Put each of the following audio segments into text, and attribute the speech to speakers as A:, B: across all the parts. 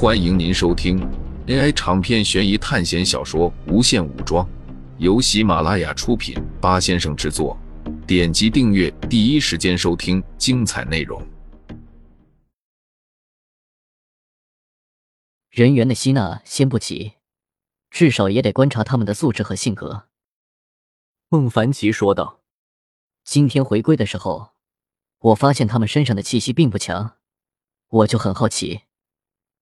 A: 欢迎您收听 AI 长篇悬疑探险小说《无限武装》，由喜马拉雅出品，八先生制作。点击订阅，第一时间收听精彩内容。
B: 人员的吸纳先不急，至少也得观察他们的素质和性格。
C: 孟凡奇说道：“
B: 今天回归的时候，我发现他们身上的气息并不强，我就很好奇。”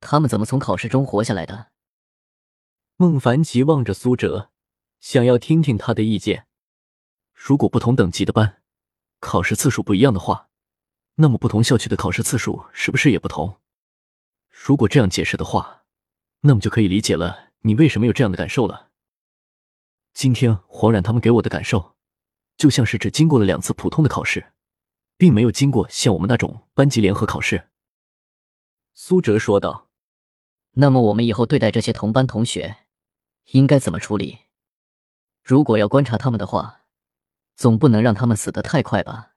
B: 他们怎么从考试中活下来的？
C: 孟凡奇望着苏哲，想要听听他的意见。如果不同等级的班考试次数不一样的话，那么不同校区的考试次数是不是也不同？如果这样解释的话，那么就可以理解了你为什么有这样的感受了。今天黄冉他们给我的感受，就像是只经过了两次普通的考试，并没有经过像我们那种班级联合考试。苏哲说道。
B: 那么我们以后对待这些同班同学，应该怎么处理？如果要观察他们的话，总不能让他们死得太快吧？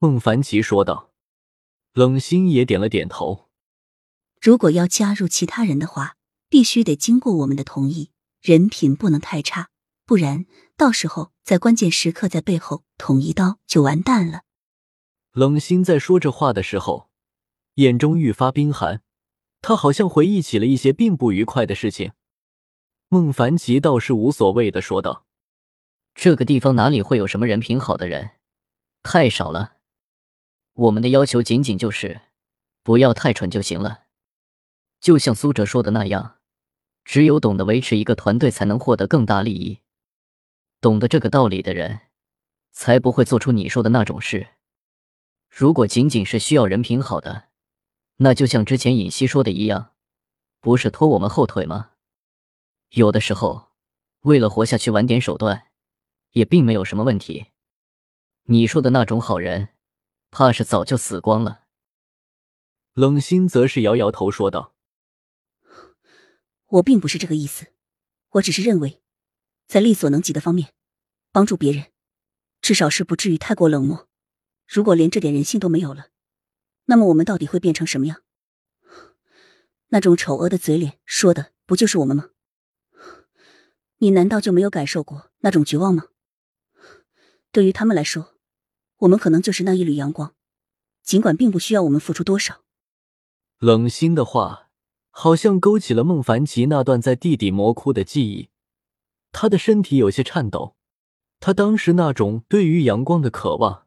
C: 孟凡奇说道。冷心也点了点头。
D: 如果要加入其他人的话，必须得经过我们的同意，人品不能太差，不然到时候在关键时刻在背后捅一刀就完蛋了。
C: 冷心在说这话的时候，眼中愈发冰寒。他好像回忆起了一些并不愉快的事情。孟凡奇倒是无所谓的说道：“
B: 这个地方哪里会有什么人品好的人？太少了。我们的要求仅仅就是不要太蠢就行了。就像苏哲说的那样，只有懂得维持一个团队，才能获得更大利益。懂得这个道理的人，才不会做出你说的那种事。如果仅仅是需要人品好的，”那就像之前尹熙说的一样，不是拖我们后腿吗？有的时候，为了活下去玩点手段，也并没有什么问题。你说的那种好人，怕是早就死光了。
C: 冷心则是摇摇头说道：“
D: 我并不是这个意思，我只是认为，在力所能及的方面，帮助别人，至少是不至于太过冷漠。如果连这点人性都没有了。”那么我们到底会变成什么样？那种丑恶的嘴脸说的不就是我们吗？你难道就没有感受过那种绝望吗？对于他们来说，我们可能就是那一缕阳光，尽管并不需要我们付出多少。
C: 冷心的话好像勾起了孟凡奇那段在地底魔窟的记忆，他的身体有些颤抖。他当时那种对于阳光的渴望，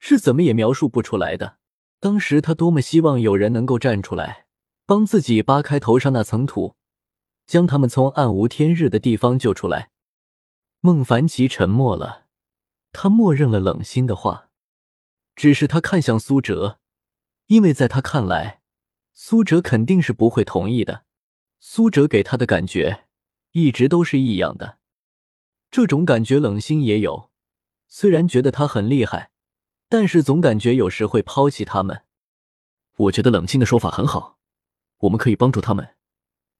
C: 是怎么也描述不出来的。当时他多么希望有人能够站出来，帮自己扒开头上那层土，将他们从暗无天日的地方救出来。孟凡奇沉默了，他默认了冷心的话，只是他看向苏哲，因为在他看来，苏哲肯定是不会同意的。苏哲给他的感觉一直都是异样的，这种感觉冷心也有，虽然觉得他很厉害。但是总感觉有时会抛弃他们。我觉得冷静的说法很好，我们可以帮助他们，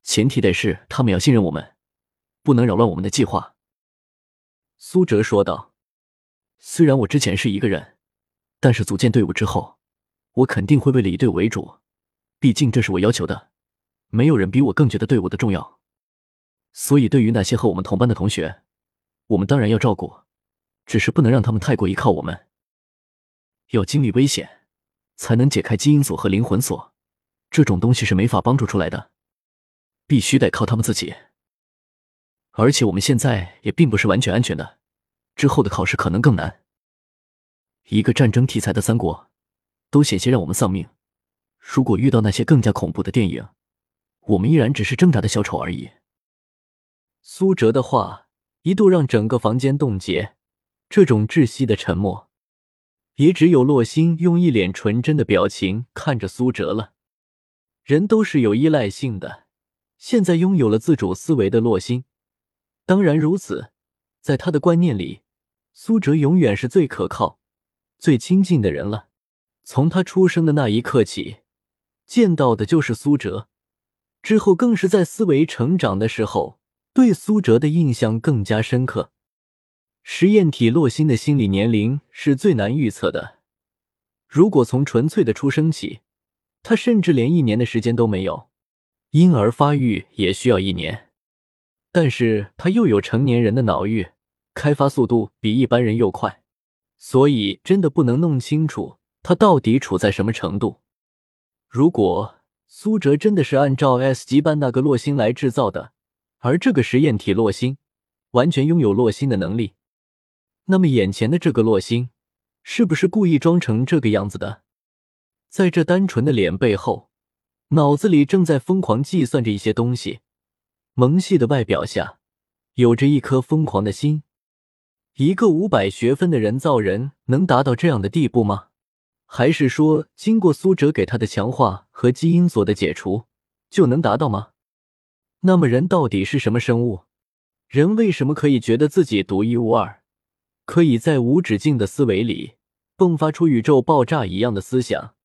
C: 前提得是他们要信任我们，不能扰乱我们的计划。苏哲说道：“虽然我之前是一个人，但是组建队伍之后，我肯定会为了以队伍为主，毕竟这是我要求的。没有人比我更觉得队伍的重要。所以对于那些和我们同班的同学，我们当然要照顾，只是不能让他们太过依靠我们。”要经历危险，才能解开基因锁和灵魂锁，这种东西是没法帮助出来的，必须得靠他们自己。而且我们现在也并不是完全安全的，之后的考试可能更难。一个战争题材的三国，都险些让我们丧命。如果遇到那些更加恐怖的电影，我们依然只是挣扎的小丑而已。苏哲的话一度让整个房间冻结，这种窒息的沉默。也只有洛心用一脸纯真的表情看着苏哲了。人都是有依赖性的，现在拥有了自主思维的洛心，当然如此，在他的观念里，苏哲永远是最可靠、最亲近的人了。从他出生的那一刻起，见到的就是苏哲，之后更是在思维成长的时候，对苏哲的印象更加深刻。实验体洛星的心理年龄是最难预测的。如果从纯粹的出生起，他甚至连一年的时间都没有，婴儿发育也需要一年，但是他又有成年人的脑域，开发速度比一般人又快，所以真的不能弄清楚他到底处在什么程度。如果苏哲真的是按照 S 级班那个洛星来制造的，而这个实验体洛星完全拥有洛星的能力，那么眼前的这个洛星是不是故意装成这个样子的？在这单纯的脸背后，脑子里正在疯狂计算着一些东西。萌系的外表下，有着一颗疯狂的心。一个五百学分的人造人能达到这样的地步吗？还是说，经过苏哲给他的强化和基因锁的解除，就能达到吗？那么人到底是什么生物？人为什么可以觉得自己独一无二，可以在无止境的思维里迸发出宇宙爆炸一样的思想？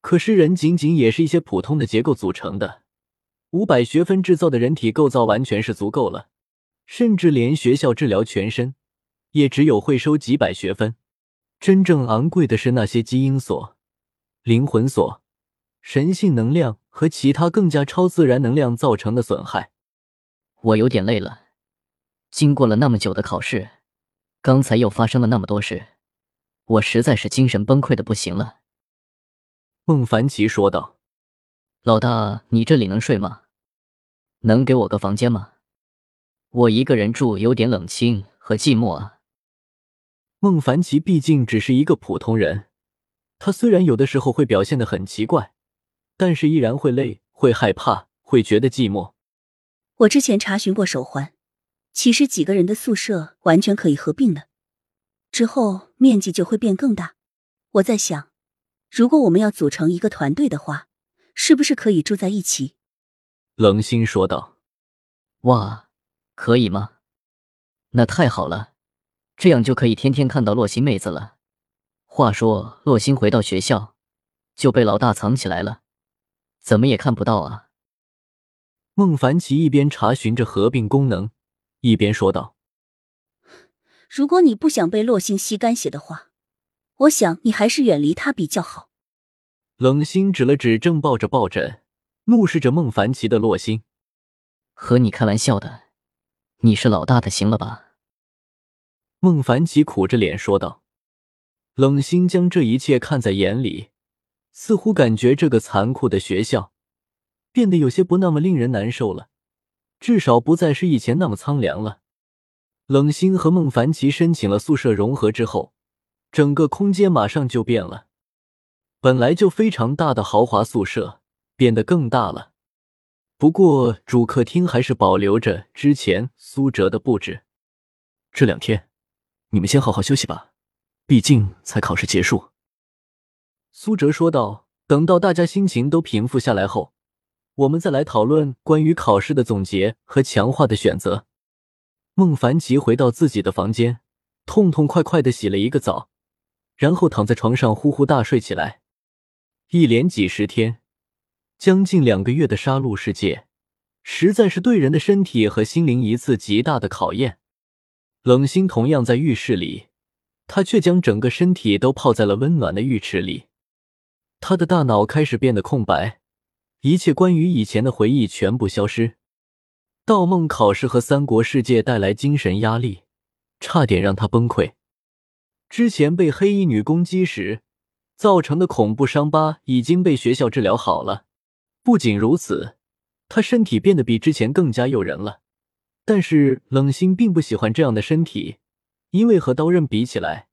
C: 可是人仅仅也是一些普通的结构组成的，五百学分制造的人体构造完全是足够了，甚至连学校治疗全身，也只有会收几百学分。真正昂贵的是那些基因锁、灵魂锁、神性能量和其他更加超自然能量造成的损害。
B: 我有点累了，经过了那么久的考试，刚才又发生了那么多事，我实在是精神崩溃的不行了。
C: 孟凡奇说道：“
B: 老大，你这里能睡吗？能给我个房间吗？我一个人住有点冷清和寂寞啊。”
C: 孟凡奇毕竟只是一个普通人，他虽然有的时候会表现的很奇怪，但是依然会累、会害怕、会觉得寂寞。
D: 我之前查询过手环，其实几个人的宿舍完全可以合并的，之后面积就会变更大。我在想，如果我们要组成一个团队的话，是不是可以住在一起？
C: 冷心说道：“
B: 哇，可以吗？那太好了。”这样就可以天天看到洛星妹子了。话说，洛星回到学校就被老大藏起来了，怎么也看不到啊？
C: 孟凡奇一边查询着合并功能，一边说道：“
D: 如果你不想被洛星吸干血的话，我想你还是远离他比较好。”
C: 冷心指了指正抱着抱枕、怒视着孟凡奇的洛星：“
B: 和你开玩笑的，你是老大的，行了吧？”
C: 孟凡奇苦着脸说道：“冷心将这一切看在眼里，似乎感觉这个残酷的学校变得有些不那么令人难受了，至少不再是以前那么苍凉了。”冷心和孟凡奇申请了宿舍融合之后，整个空间马上就变了，本来就非常大的豪华宿舍变得更大了。不过主客厅还是保留着之前苏哲的布置。这两天。你们先好好休息吧，毕竟才考试结束。”苏哲说道。“等到大家心情都平复下来后，我们再来讨论关于考试的总结和强化的选择。”孟凡奇回到自己的房间，痛痛快快的洗了一个澡，然后躺在床上呼呼大睡起来。一连几十天，将近两个月的杀戮世界，实在是对人的身体和心灵一次极大的考验。冷心同样在浴室里，他却将整个身体都泡在了温暖的浴池里。他的大脑开始变得空白，一切关于以前的回忆全部消失。盗梦考试和三国世界带来精神压力，差点让他崩溃。之前被黑衣女攻击时造成的恐怖伤疤已经被学校治疗好了。不仅如此，他身体变得比之前更加诱人了。但是冷心并不喜欢这样的身体，因为和刀刃比起来，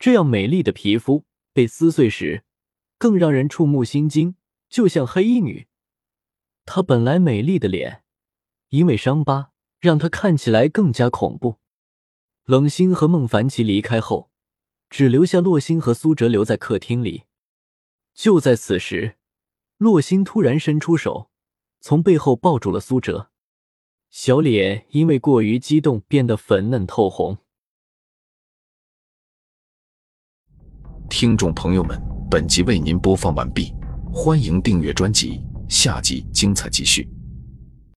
C: 这样美丽的皮肤被撕碎时更让人触目心惊，就像黑衣女。她本来美丽的脸，因为伤疤让她看起来更加恐怖。冷心和孟凡奇离开后，只留下洛星和苏哲留在客厅里。就在此时，洛星突然伸出手，从背后抱住了苏哲。小脸因为过于激动变得粉嫩透红。
A: 听众朋友们，本集为您播放完毕，欢迎订阅专辑，下集精彩继续。